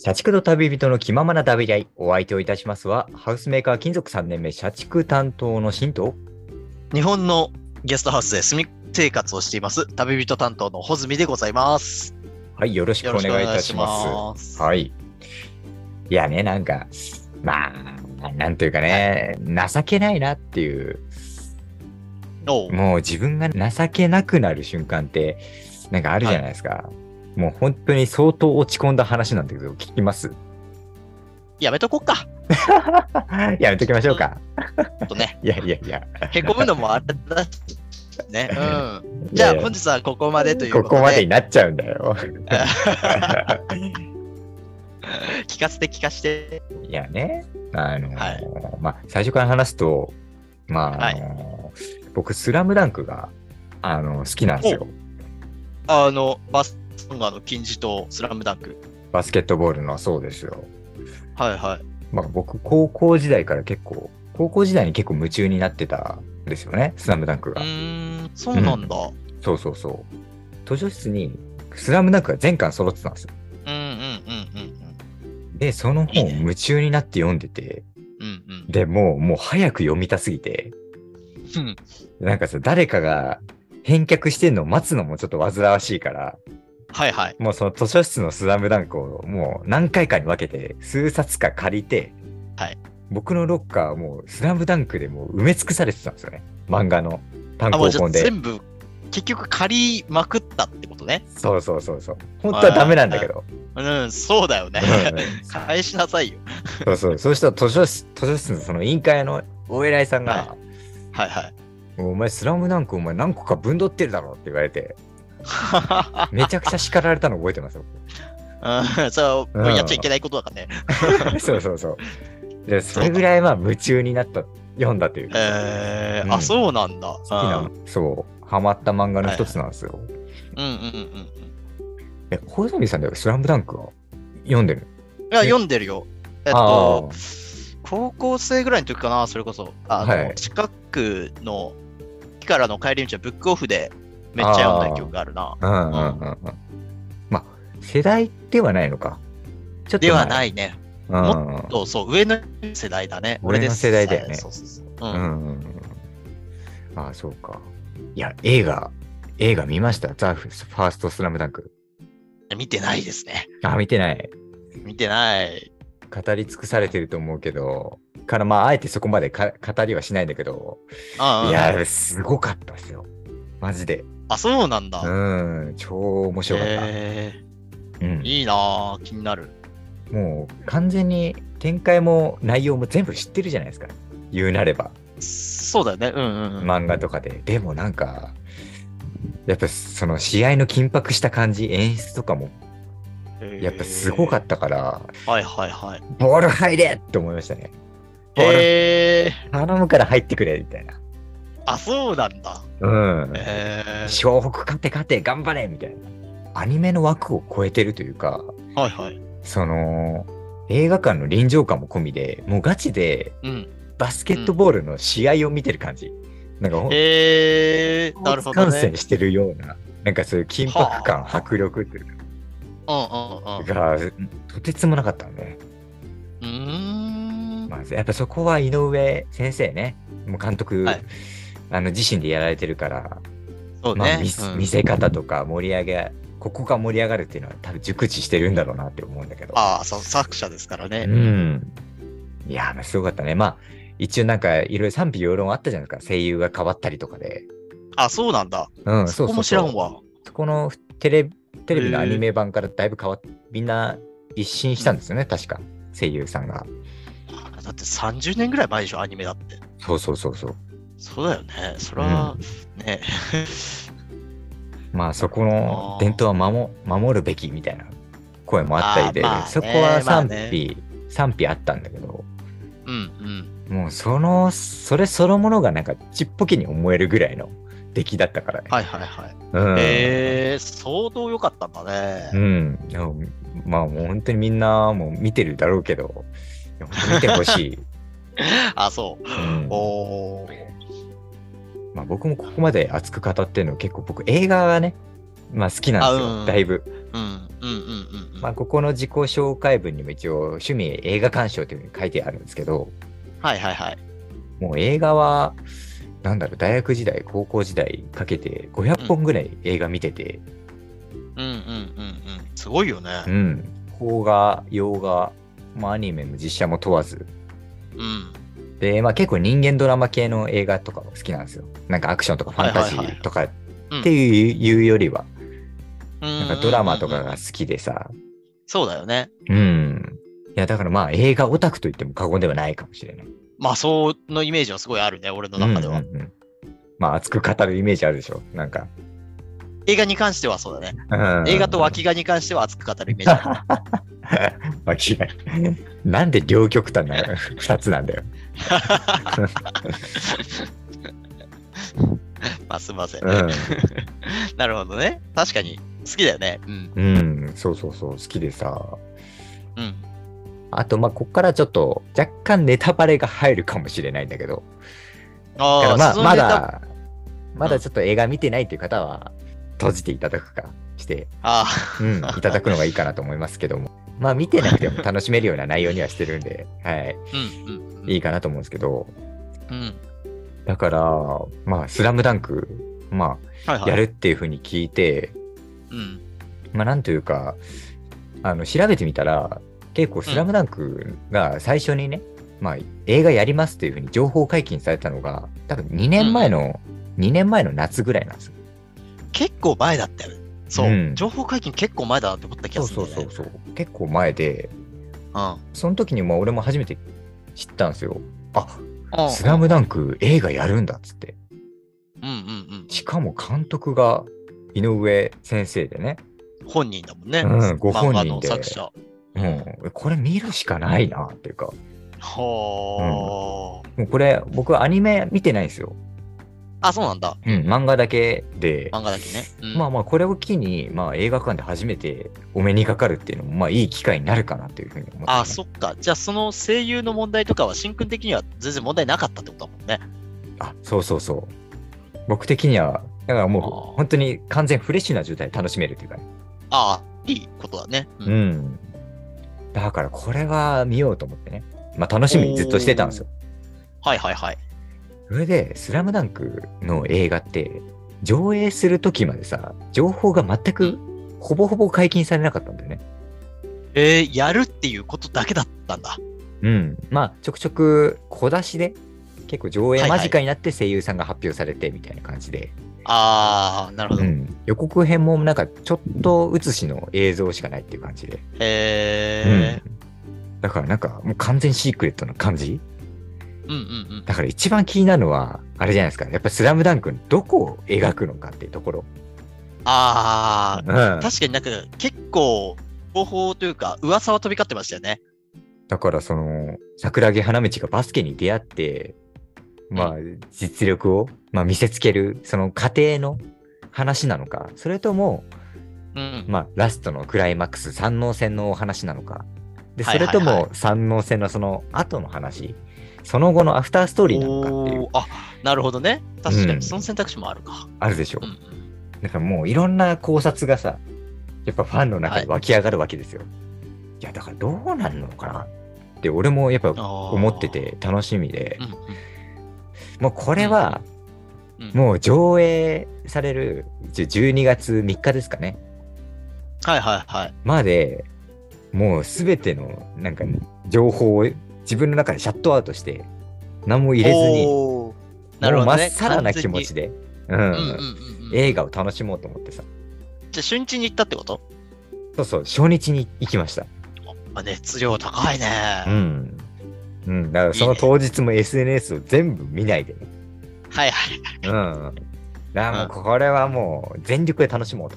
社畜の旅人の気ままな旅合い、お相手をいたしますは、ハウスメーカー金属3年目、社畜担当の新藤。日本のゲストハウスで住み生活をしています、旅人担当の穂積でございます。はい、よろしくお願いいたします。いしますはい。いやね、なんか、まあ、なんというかね、情けないなっていう、もう自分が情けなくなる瞬間って、なんかあるじゃないですか。もう本当に相当落ち込んだ話なんだけど、聞きます？やめとこっか。やめときましょうか。ちょっとね、いやいやいや。へこむのもあれだし。ね。うん。じゃあ、本日はここまでということで。ここまでになっちゃうんだよ。聞かせて聞かせて。いやね、あのーはいまあ、最初から話すと、まあ、あのー僕、スラムダンクが、あの好きなんですよ。あの、バスソンガの金字塔、スラムダンク。バスケットボールのそうですよ。はいはい。まあ、僕、高校時代から結構、高校時代に結構夢中になってたんですよね、スラムダンクうが。ーん、そうなんだ。そうそうそう。図書室に、スラムダンクが全巻揃ってたんですよ。うんうんうんうんで、その本を夢中になって読んでて、うん。うんうん。で、もう、もう早く読みたすぎて、うんなんかさ、誰かが返却してんのを待つのもちょっと煩わしいから、はいはい。もうその図書室のスラムダンクをもう何回かに分けて数冊か借りて、はい僕のロッカーはもうスラムダンクでもう埋め尽くされてたんですよね。漫画の単行本で。全部、結局借りまくったってことね。そうそうそうそう。本当はダメなんだけど。うん、そうだよね。うん返しなさいよ。そうそう。そうしたら図書室図書室のその委員会のお偉いさんが、ははいはい。お前スラムダンクお前何個か分取ってるだろって言われて、めちゃくちゃ叱られたの覚えてますよ。うん、そう、やっちゃいけないことだからね。そうそうそう。で、それぐらいまあ夢中になった、読んだというか、えーうんあ、そうなんだ。好きな、そう、ハマった漫画の一つなんですよ。うんうんうんうん。え、小泉さんでスラムダンクは読んでる？いや、読んでるよ。えっあと、高校生ぐらいの時かな、それこそ。あの、はい近くの、駅からの帰り道はブックオフでめっちゃ読んだ記憶があるな。うんうんうんうん。まあ、世代ではないのか。ちょっと。ではないいね。うん。もそうそう、上の世代だね。俺の世代だよねそうそうそう。ううんん。うんうん。ああ、そうか。いや、映画、映画見ました？ザ・ファーストスラムダンク。見てないですね。あ、見てない。見てない。語り尽くされてると思うけど、からまあ、あえてそこまでか語りはしないんだけど、あいや、すごかったですよ。マジで。あ、そうなんだ。うん、超面白かった。えうんー、いいなぁ、気になる。もう完全に展開も内容も全部知ってるじゃないですか。言うなれば、そうだよね。うんうんうん。漫画とかで。でもなんか、やっぱその試合の緊迫した感じ、演出とかも、やっぱすごかっったから、た。はいはいはい。ボール入れって思いましたね。ボールえー、頼むから入ってくれみたいな。あ、そうなんだ。うん。えー、湘北勝て勝て頑張れみたいな。アニメの枠を超えてるというか、はいはい。その、映画館の臨場感も込みで、もうガチでうん。バスケットボールの試合を見てる感じ。なんかほん、えー、なるほどね観戦。してるような、なんかそういう緊迫感、はあ迫力っていううんうんうん。かが、とてつもなかったのね。うーん。まあ、やっぱそこは井上先生ね、もう監督、はいあの自身でやられてるから、まあ、そうね。見うん見せ方とか盛り上げ、ここが盛り上がるっていうのは多分熟知してるんだろうなって思うんだけど。ああ、そう、作者ですからうね。ん。いやー、まあすごかったね。まあ、一応なんかいろいろ賛否両論あったじゃないですか。声優が変わったりとかで。あ、そうなんだ。うん、そこも知らんわ。そこのテレテレビのアニメ版からだいぶ変わっみんな一新したんですよね、確か。声優さんが。だって30年ぐらい前でしょ、アニメだって。そうそうそうそう。そうだよね。それは、ね。まあそこの伝統は守守るべきみたいな声もあったりで、まあねそこは賛否、まあね賛否あったんだけど、うんうん。もうその、それそのものがなんかちっぽけに思えるぐらいの出来だったからね。はいはいはい。うん。えー、相当良かったんだね。うん。でもまあもう本当にみんなもう見てるだろうけど、見てほしい。あ、そう。うんおー。まあ、僕もここまで熱く語ってるの結構僕映画がね、まあ好きなんですよ、あうんだいぶ。うん。うんうんうんうん。まあ、ここの自己紹介文にも一応趣味映画鑑賞というふうに書いてあるんですけど、はいはいはい。もう映画は、なんだろう、大学時代、高校時代かけて500本ぐらい映画見てて、うんうんうんうん。すごいよね。うん。邦画、洋画、まあ、アニメも実写も問わず。うん。で、まあ結構人間ドラマ系の映画とかも好きなんですよ。なんかアクションとかファンタジーとかっうんていうよりは、ななんかドラマとかが好きでさ、そうだよね。うん。いや、だからまあ映画オタクと言っても過言ではないかもしれない。まあ、そのイメージはすごいあるね、俺の中では。うんうんうんまあ熱く語るイメージあるでしょ。なんか。映画に関してはそうだね。うん映画と脇がに関しては熱く語るイメージある。脇が。なんで両極端な二つなんだよ。まあ、すみませんうね。ん。なるほどね。確かに、好きだよね。うん。うん、そうそうそう、好きでさ。うん。あと、まあ、こっからちょっと若干ネタバレが入るかもしれないんだけど、あまあ、まだ、まだちょっと映画見てないっていう方は、閉じていただくかして、あうん、いただくのがいいかなと思いますけども、まあ、見てなくても楽しめるような内容にはしてるんで、はい、あ、うんうんうん。いいかなと思うんですけど、うん。だから、まあ、スラムダンク、まあ、はいはい。やるっていうふうに聞いて、うん。まあ、なんというか、あの、調べてみたら、結構スラムダンクが最初にね、まあ、映画やりますっていうふうに情報解禁されたのが、多分2年前の、2年前の夏ぐらいなんですよ。結構前だったよね。そう、うん情報解禁結構前だなって思った気がするね。そうそうそう。結構前で、うん。その時にもう俺も初めて知ったんですよ。あ、うんスラムダンク映画やるんだっつって。うんうんうん。しかも監督が井上先生でね。本人だもんね。うんご本人で作者。うん。これ見るしかないなっていうか。はもうこれ僕はアニメ見てないんですよ。あ。あ、そうなんだ。うん、漫画だけで。漫画だけね。うんまあまあこれを機に、まあ、映画館で初めてお目にかかるっていうのもまあいい機会になるかなというふうに思って、ね。あ、そっか。じゃあ、その声優の問題とかは、しんくん的には全然問題なかったってことだもんね。あ、そうそうそう。僕的には、だからもう本当に完全フレッシュな状態で楽しめるというかね。ああ、いいことだね。う。うんん。だからこれは見ようと思ってね。まあ楽しみにずっとしてたんですよ。はいはいはい。それで、スラムダンクの映画って、上映するときまでさ、情報が全くほぼほぼ解禁されなかったんだよね。えー、やるっていうことだけだったんだ。うん。まあ、ちょくちょく小出しで、結構上映はいはい間近になって声優さんが発表されてみたいな感じで、ああ、なるほど。へうん。予告編もなんかちょっと写しの映像しかないっていう感じで。えうん。だからなんかもう完全シークレットな感じうんうんうん。だから一番気になるのは、あれじゃないですか。やっぱスラムダンクのどこを描くのかっていうところ。ああ、うん。確かになんか結構、情報というか、噂は飛び交ってましたよね。だからその、桜木花道がバスケに出会って、まあ、実力を、まあ、見せつける、その過程の話なのか、それとも、うん。まあ、ラストのクライマックス、三能戦のお話なのか。で、それとも三能戦のその後の話、その後のアフターストーリーなのかっていうあ、なるほどね。確かうんに、その選択肢もあるか。あるでしょうん。うん。だからもういろんな考察がさ、やっぱファンの中で湧き上がるわけですよ。い、や、だからどうなるのかな？って俺もやっぱ思思って。て楽しみでう、んうん。もうこれはうんもう上映されるじゅ12月3日ですかね。はいはいはい。まで、もうすべてのなんか情報を自分の中でシャットアウトして、何も入れずに。もうまっさらな気持ちで。映画を楽しもうと思ってさ。じゃあ、初日に行ったってこと？そうそう、初日に行きました。あ熱量高いね。うん。うん、だからその当日も SNS を全部見ないでね。はいはい。うん。だからもうこれはもう全力で楽しもうと。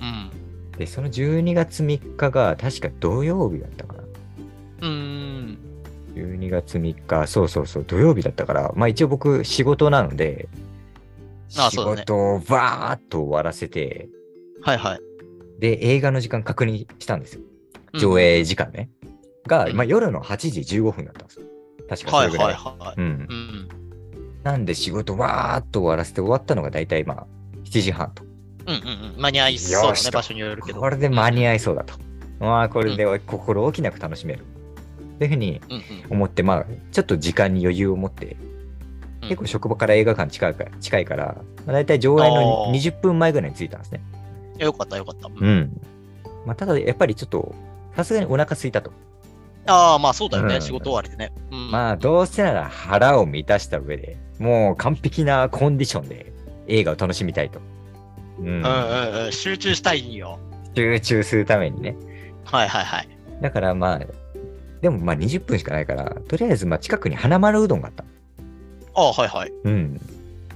うん。で、その12月3日が確か土曜日だったか。12月3日、そうそうそう、土曜日だったから、まあ一応僕仕事なので、仕あそうだね事をバーっと終わらせて、はいはい。で、映画の時間確認したんですよ。うん上映時間ね。が、うんまあ夜の8時15分だったんですよ。確かそはいれぐらい。はいはい。うん。うん。なんで仕事わーっと終わらせて終わったのが大体まあ7時半と。うんうんうん。間に合いそうだね、場所によるけど。これで間に合いそうだと。まあ、これで心置きなく楽しめる。というふうにうんうん。思って、まあ、ちょっと時間に余裕を持って、うん結構職場から映画館近いから、近いから、まあ、大体上映のあー20分前ぐらいに着いたんですね。よかったよかった。うん。まあ、ただ、やっぱりちょっと、さすがにお腹空いたと。ああ、まあそうだよね、うん仕事終わりでね。うん、まあ、どうせなら腹を満たした上で、もう完璧なコンディションで映画を楽しみたいと。うんうんうんうん、集中したいんよ。集中するためにね。はいはいはい。だからまあ、でもまあ20分しかないから、とりあえずまあ近くにはなまるうどんがあった。ああ、はいはい。うん。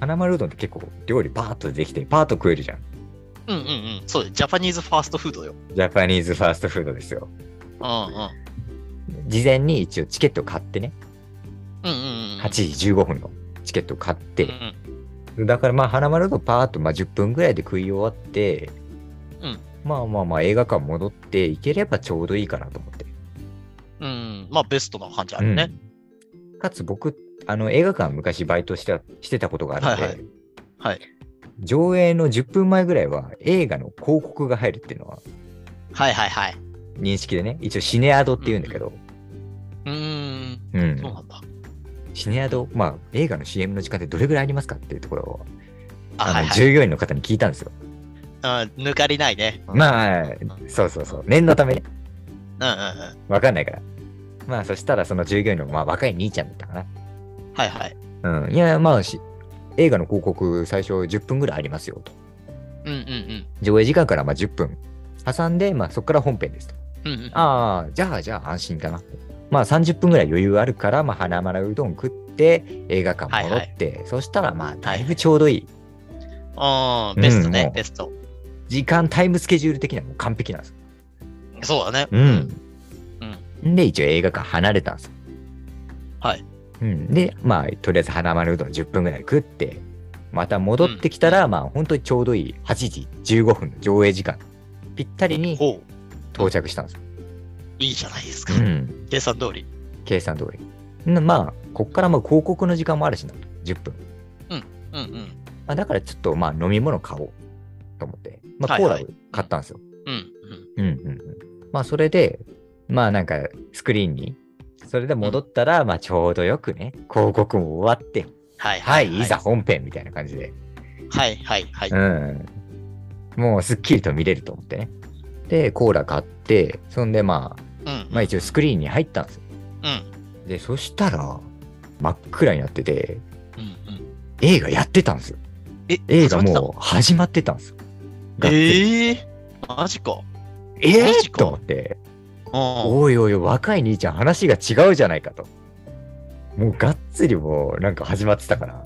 はなまるうどんって結構料理パーッとできて、パーッと食えるじゃん。うんうんうん。そうだよ Japanese fast food よ。 Japanese fast food ですよ。うんうん。事前に一応チケットを買ってね、うんうんうん。8時15分のチケットを買っうんて、だからまあはなまるうどんパーッとまあ10分ぐらいで食い終わって、うんまあまあまあ映画館戻って行ければちょうどいいかなと思って。まあベストな感じあるね。うんかつ僕、あの映画館昔バイトしてしてたことがあるので、はいはいはい上映の10分前ぐらいは映画の広告が入るっていうのははいはいはい。認識でね、一応シネアドって言うんだけど、うーん。うんそうなんだ。シネアド、まあ映画の CM の時間ってどれぐらいありますかっていうところを、あ、あのはいはい。従業員の方に聞いたんですよ。うん、抜かりないね。まあ、そうそうそう、念のためね、うんうんうん。わかんないから。まあそしたらその従業員の、まあ、若い兄ちゃんだったかな。はいはい。うん、いや、まあし、映画の広告最初10分ぐらいありますよと。うんうんうん。上映時間からまあ10分挟んで、まあそこから本編ですと。うんうん、ああ、じゃあじゃあ安心かな。まあ30分ぐらい余裕あるから、まあ花丸うどん食って映画館戻って、そしたらまあだいぶちょうどいい。あーベストね、うんベスト。時間、タイムスケジュール的にはもう完璧なんです。そうだね。うん。うん。で、一応映画館離れたんですよ。はい。うん。で、まあ、とりあえず花丸うどん10分ぐらい食って、また戻ってきたら、まあ、本当にちょうどいい8時15分の上映時間、ぴったりに。到着したんですよ。いいじゃないですか。うん。計算通り。計算通り。んまあ、こっからもう広告の時間もあるしなと。10分。うんうん。まあ、だからちょっと、まあ、飲み物買おうと思って、まあ、はいはいコーラを買ったんですよ。うんうん。うんうんうん。まあ、それで、まあ、なんか、スクリーンに、それで戻ったら、まあ、ちょうどよくね、広告も終わって、はいはい、いざ本編みたいな感じで、はいはいはい。うん。もう、すっきりと見れると思ってね。で、コーラ買って、そんで、まあ、うん。まあ、一応スクリーンに入ったんですよ。うん。で、そしたら、真っ暗になってて、うんうん。映画やってたんですよ。え、映画もう始まってたんですよ。ええー、マジか。えマジかーと思って、うん。おいおいおい、若い兄ちゃん話が違うじゃないかと。もうがっつりもうなんか始まってたから、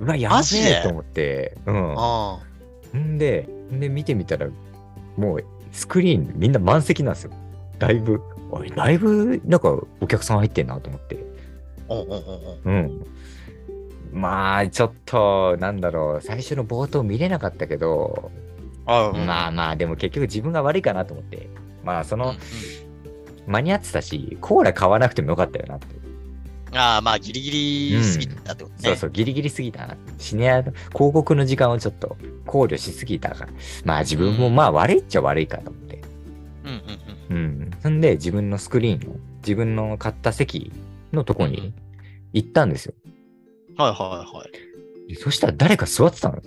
うわ、やべえと思って、うん。あんで、んで見てみたら、もうスクリーンみんな満席なんですよ。だいぶ、おい、だいぶなんかお客さん入ってんなと思って。あ。うん。まあ、ちょっと、なんだろう、最初の冒頭見れなかったけど、あうんまあまあ、でも結局自分が悪いかなと思って、まあ、その、うんうん間に合ってたし、コーラ買わなくてもよかったよなって。ああ、まあ、ギリギリすぎたってことね。そうそう、ギリギリすぎたな。シネアの広告の時間をちょっと考慮しすぎたから。まあ自分もまあ悪いっちゃ悪いかと思って。うんうんうん。うん。そんで自分のスクリーンの、自分の買った席のとこに行ったんですよ。はいはいはい。でそしたら誰か座ってたの。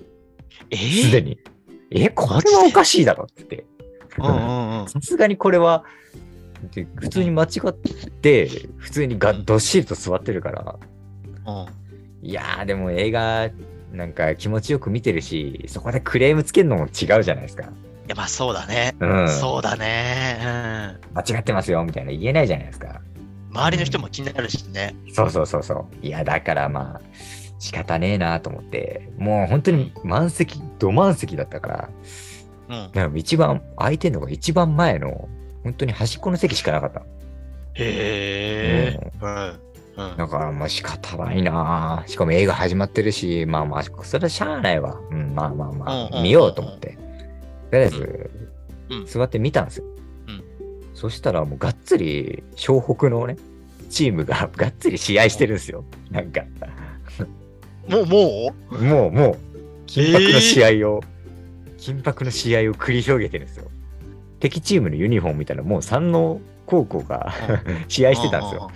えすでに。え、これはおかしいだろって言って。うんうんうん。さすがにこれは、で普通に間違って、普通にがどっしりと座ってるから、うんいやーでも映画なんか気持ちよく見てるし、そこでクレームつけるのも違うじゃないですか。いや、まあそうだね。うん。そうだね。間違ってますよみたいな言えないじゃないですか。うん。周りの人も気になるしね。そうそうそうそう。いや、だからまあ、仕方ねえなと思って、もう本当に満席、ど満席だったから、うん。なんか一番、空いてんのが一番前の、本当に端っこの席しかなかったの。へえ。うん。うん。だからまあ仕方ないなしかも映画始まってるし、まあまあ、それはしゃあないわ。うん、まあまあまあ、見ようと思って。とりあえずうん、座って見たんですよ。うんそしたらもうがっつり、湘北のね、チームががっつり試合してるんですよ。なんか、もう、もう？もう、もう、緊迫の試合を緊迫の試合を繰り広げてるんですよ。敵チームのユニフォーム見たらもう山王高校が 試合してたんですよ。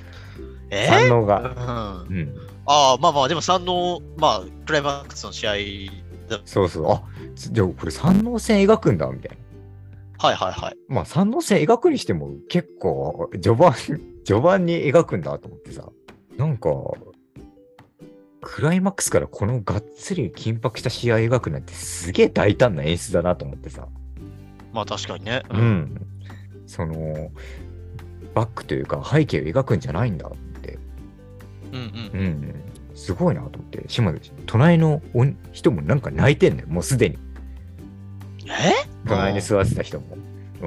え山王うんが。うん。ああ、まあまあ、でも三の、まあ、クライマックスの試合だ。そうそう。あ、じゃあこれ山王戦描くんだみたいな。はいはいはい。まあ山王戦描くにしても結構序盤、序盤に描くんだと思ってさ。なんか、クライマックスからこのがっつり緊迫した試合描くなんてすげえ大胆な演出だなと思ってさ。まあ確かにね。う。ん。その、バックというか背景を描くんじゃないんだって。うんうん。うん。すごいなと思って。しかも、隣の人もなんか泣いてんのよ。もうすでに。え？隣に座ってた人も。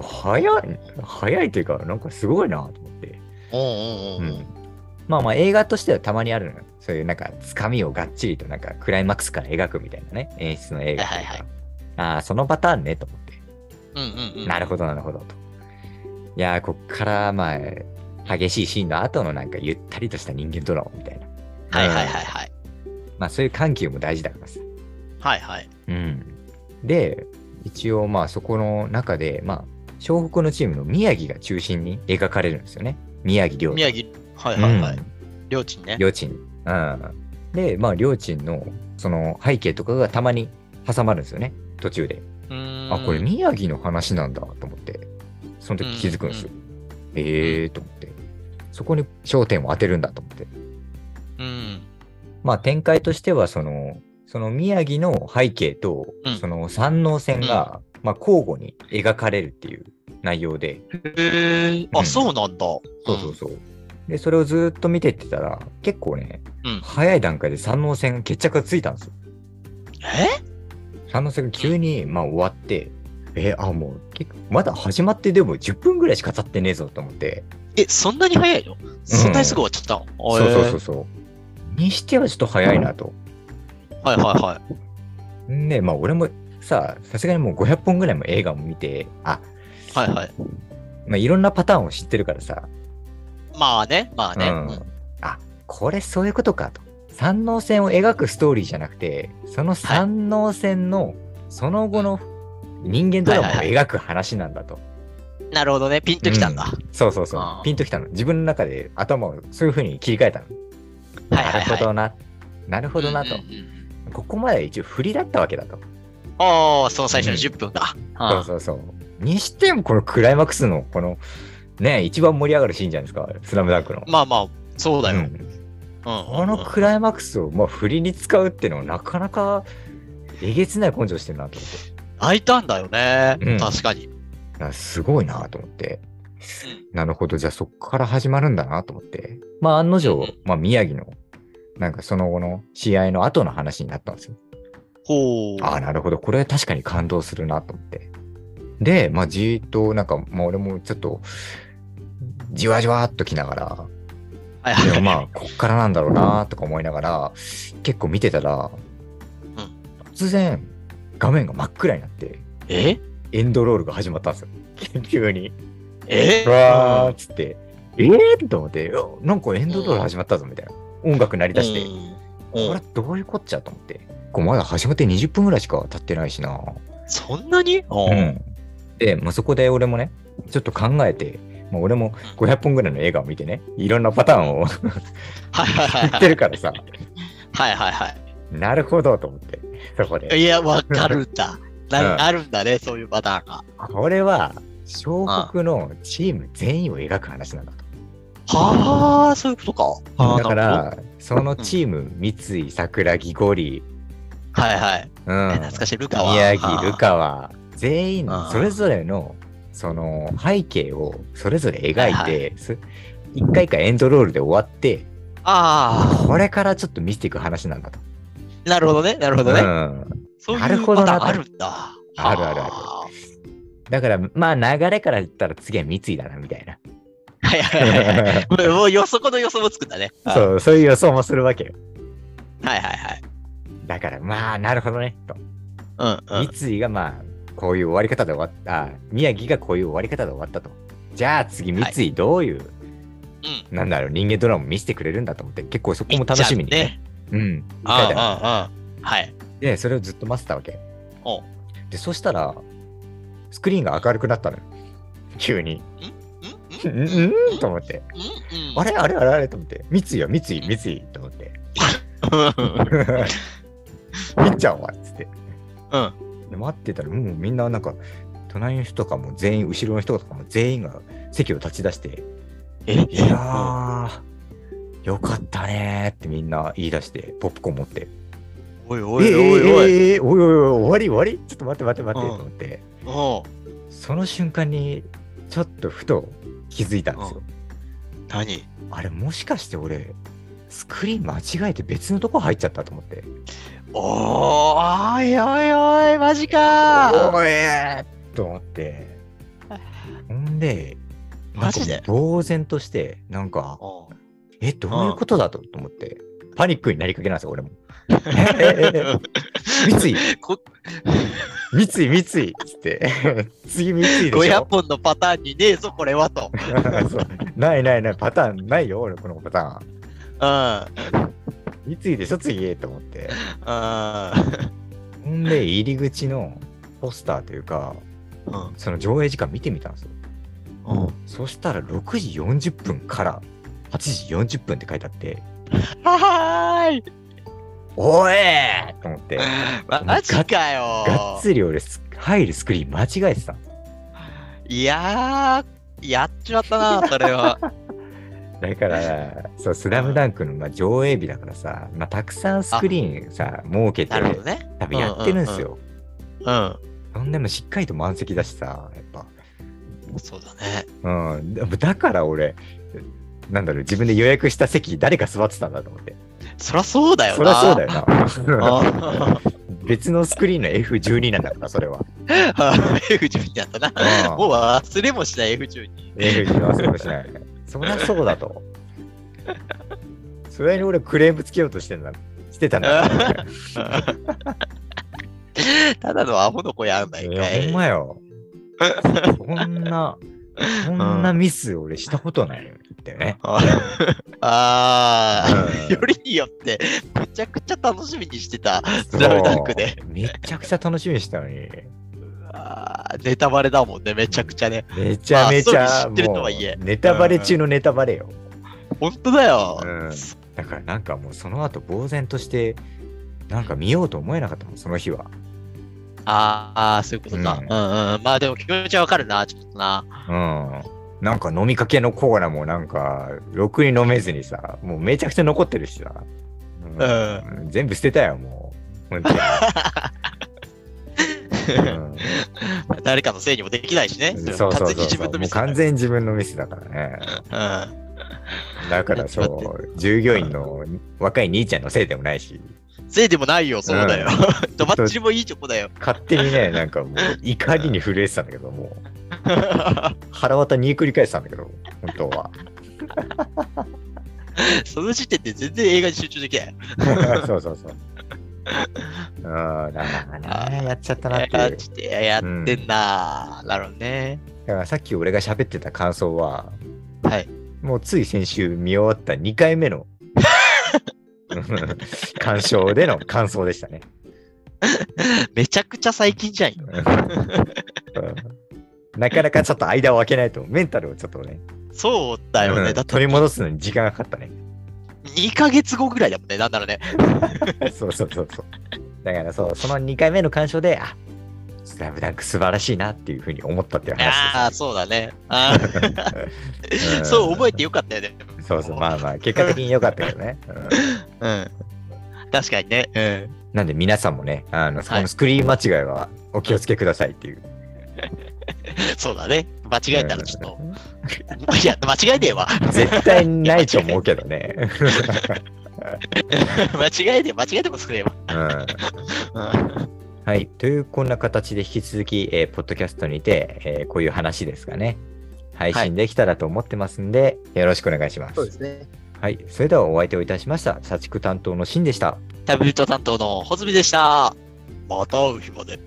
早い、早いというか、なんかすごいなと思って。おうんうんうん。うん。まあまあ映画としてはたまにあるのよ。そういうなんか、つかみをがっちりとなんか、クライマックスから描くみたいなね。演出の映画はいはいああ、そのパターンね、と思って。うんうんうん。なるほど、なるほど、と。いやー、こっから、まあ、激しいシーンの後のなんか、ゆったりとした人間ドラマみたいな。はいはいはいはい。まあ、そういう緩急も大事だからさ。はいはい。うん。で、一応、まあ、そこの中で、まあ、湘北のチームの宮城が中心に描かれるんですよね。宮城亮太。宮城、はいはいはいうん。両親ね。両親。うん。で、まあ、両親の、その背景とかがたまに挟まるんですよね。途中で。うーんあ、これ宮城の話なんだと思って、その時気づくんですよ。ええーと思って。そこに焦点を当てるんだと思って。うん。まあ展開としては、その、その宮城の背景と、うんその山王線が、まあ交互に描かれるっていう内容で、へえ。あ、うんそうなんだ。そうそうそう。で、それをずーっと見てってたら、結構ね、うん早い段階で山王線決着がついたんですよ。え？山王線が急に、まあ終わって、えあ、もう結構、まだ始まってでも10分ぐらいしか経ってねえぞと思って、え、そんなに早いの？そんなにすぐ終わっちゃったの、そうそうそうう。そう。にしてはちょっと早いなと。はいはいはい。ねまあ俺もさ、さすがにもう500本ぐらいも映画も見て、あ、はいはい。まあいろんなパターンを知ってるからさ、まあね、まあね。うん、あ、これそういうことかと。山王線を描くストーリーじゃなくて、その山王線のその後の人間ドラマを描く話なんだと。なるほどね。ピンときたんだ。そうそうそうあ。ーピンときたの。自分の中で頭をそういう風に切り替えたの。はいはいはい。なるほどな。なるほどなとうん。うんうんここまでは一応振りだったわけだと。ああ、その最初のうん10分が。そうあそうそう。にしてもこのクライマックスのこのね一番盛り上がるシーンじゃないですか、スラムダンクの。まあまあ、そうだよ。うんうんこのクライマックスをまあ振りに使うっていうのはなかなかえげつない根性してるなと思って。泣いたんだよね。うん確かに。あすごいなと思って。なるほど、じゃあそこから始まるんだなと思って。まあ案の定、うんまあ宮城のなんかその後の試合の後の話になったんですよ。ほう。ああ、なるほど。これ確かに感動するなと思って。で、まあ、じーっと、なんか、まあ、俺もちょっと、じわじわっときながら、はいはいはい。でもまあ、こっからなんだろうなとか思いながら、結構見てたら、突然、画面が真っ暗になって、え？エンドロールが始まったんですよ。急に。え？うわーっつって、えー？と思って、おなんかエンドロール始まったぞみたいな。音楽鳴り出して、うんこれどういうこっちゃと思って。こうまだ始まって20分ぐらいしか経ってないしな。そんなに？ううん。で、まあ、そこで俺もね、ちょっと考えて、まあ、俺も500本ぐらいの映画を見てね、いろんなパターンをはいはいはい知ってるからさ、はいはいはなるほどと思って、そこで。い。いや、わかるんだ。うんなあるんだね、そういうパターンが。これは、小国のチーム全員を描く話なんだと。はあ、そういうことか。だか、ら、そのチーム、三井、桜木、ゴリ、はいはい。うん、え懐かしい、ルカは。宮城、ルカは、全員それぞれの、その背景をそれぞれ描いはいて、す一回かエンドロールで終わって、あこれからちょっと見せていく話なんだと。あ、なるほどね、なるほどね。うん、そうなるいうパタあるんだ。あるあるあるはだから、まあ流れから言ったら次は三井だな、みたいな。はいはいはいはい。もう予測の予想もつくんだね。う。そう、そういう予想もするわけよ。はいはいはい。だから、まあ、なるほどね、と。うんうん。三井がまあ、こういう終わり方で終わった、あ宮城がこういう終わり方で終わったと。じゃあ次、三井どういう、うん。なんだろう、人間ドラマ見せてくれるんだと思って、結構そこも楽しみにね。うん。ああ、はい。で、それをずっと待ってたわけ。で、そしたら、スクリーンが明るくなったのよ。急に。ん？うん？ん？うん？と思って。あれ？あれ？あれ？あれ？と思って。三井よ、三井、三井と思って。みっちゃんはっつって。うん。で待ってたら、もうみんななんか、隣の人とかも全員、後ろの人とかも全員が席を立ち出して、えいやー、よかったねーってみんな言い出して、ポップコーン持って。おいおいえおいおい。えええおいおいおい、終わり終わり？ちょっと待って待って待ってうんと思って、おうその瞬間にちょっとふと気づいたんですよ。何？あれもしかして俺、スクリーン間違えて別のとこ入っちゃったと思って。おー、おいおいおい、マジかーおえーと思って。ほんで、マジで？呆然として、なんか、え、どういうことだとと思って、パニックになりかけなんですよ、俺も。三井、こ三井、三井っつって、次三井でし500ょ。本のパターンにねえぞ、これはと。ないないない、パターンないよ、俺、このパターン。うん。三井でしょ、次と思って。うん。ほんで、入り口のポスターというか、うん。その上映時間見てみたんですよ。うん。そしたら6時40分から8時40分って書いてあって、はーい。おえーと思って、マジかがよっつり俺ス、入るスクリーン間違えてた。いやー、やっちまったな、それは。だから、そう、スラムダンクのまあ上映日だからさ、まあ、たくさんスクリーンさ、設けて、ね。多分やってるんですよ。うん。そんでもしっかりと満席だしさ、やっぱ。そうだね。うん。だから俺、なんだろう、自分で予約した席、誰か座ってたんだと思って。そりゃそうだよな。そりゃそうだよな。あ別のスクリーンの F12 なんだから、それは。ー F12 だったな。うんもう忘れもしない F12。F12 忘れもしない。そりゃそうだと。それに俺クレームつけようとしてんだ。してたんだ。ただのアホの子やんないいや、かい。ほんまよ。こんな、こんなミス俺したことないんだよね。ああ、うんよりによって、めちゃくちゃ楽しみにしてた、スラムダンクで。めちゃくちゃ楽しみにしたのに。ネタバレだもんね、めちゃくちゃね。めちゃめちゃ、まあ知ってるとはいえネタバレ中のネタバレよ。本当だよ。うんだからなんかもうその後呆然として、なんか見ようと思えなかったもん、その日は。ああ、そういうことか。ううんん、うん、まあでも気持ちはわかるな、ちょっとな。うん。なんか飲みかけのコーラもなんか、ろくに飲めずにさ、もうめちゃくちゃ残ってるしさ。うん全部捨てたよ、もう。本当に。うん誰かのせいにもできないしね。そうそうそう完全に自分のもうミスだから完全に自分のミスだからね。だからそう、従業員の若い兄ちゃんのせいでもないし、うん。せいでもないよ、そうだよう。とばっちりもいいチョコだよ。勝手にね、なんかもう怒りに震えてたんだけど、もう腹渡に繰り返してたんだけど、本当は。その時点で全然映画に集中できない。そうそうそう。うん、だからね、やっちゃったなっていう。やってやってんな、なるほどね。だからさっき俺が喋ってた感想は、はい。もうつい先週見終わった2回目の 鑑賞での感想でしたね。めちゃくちゃ最近じゃんよ。うんなかなかちょっと間を空けないと、メンタルをちょっとね、そうだよね。うんだ取り戻すのに時間がかかったね。2ヶ月後ぐらいだもんね、なんならね。そうそうそうそう。だからそう、その2回目の鑑賞で、あスラムダンク素晴らしいなっていうふうに思ったっていう話ああ、そうだね。あーです。そう覚えてよ。よかったよね。そうそう、まあまあ、結果的に良かったけどね。うんうん。確かにね。うん。なんで皆さんもね、あの、そこはいのスクリーン間違いはお気をつけくださいっていう。そうだね。間違えたらちょっと。いや、間違えねえわ。絶対ないと思うけどね。間違えて、間違えても作れば。うんうんはい。という、こんな形で引き続き、えーポッドキャストにて、えーこういう話ですかね。配信できたらと思ってますんで、よろしくお願いします。そうですね。はい。それではお相手をいたしました。社畜担当のシンでした。タブレット担当のホズミでした。また会う日まで。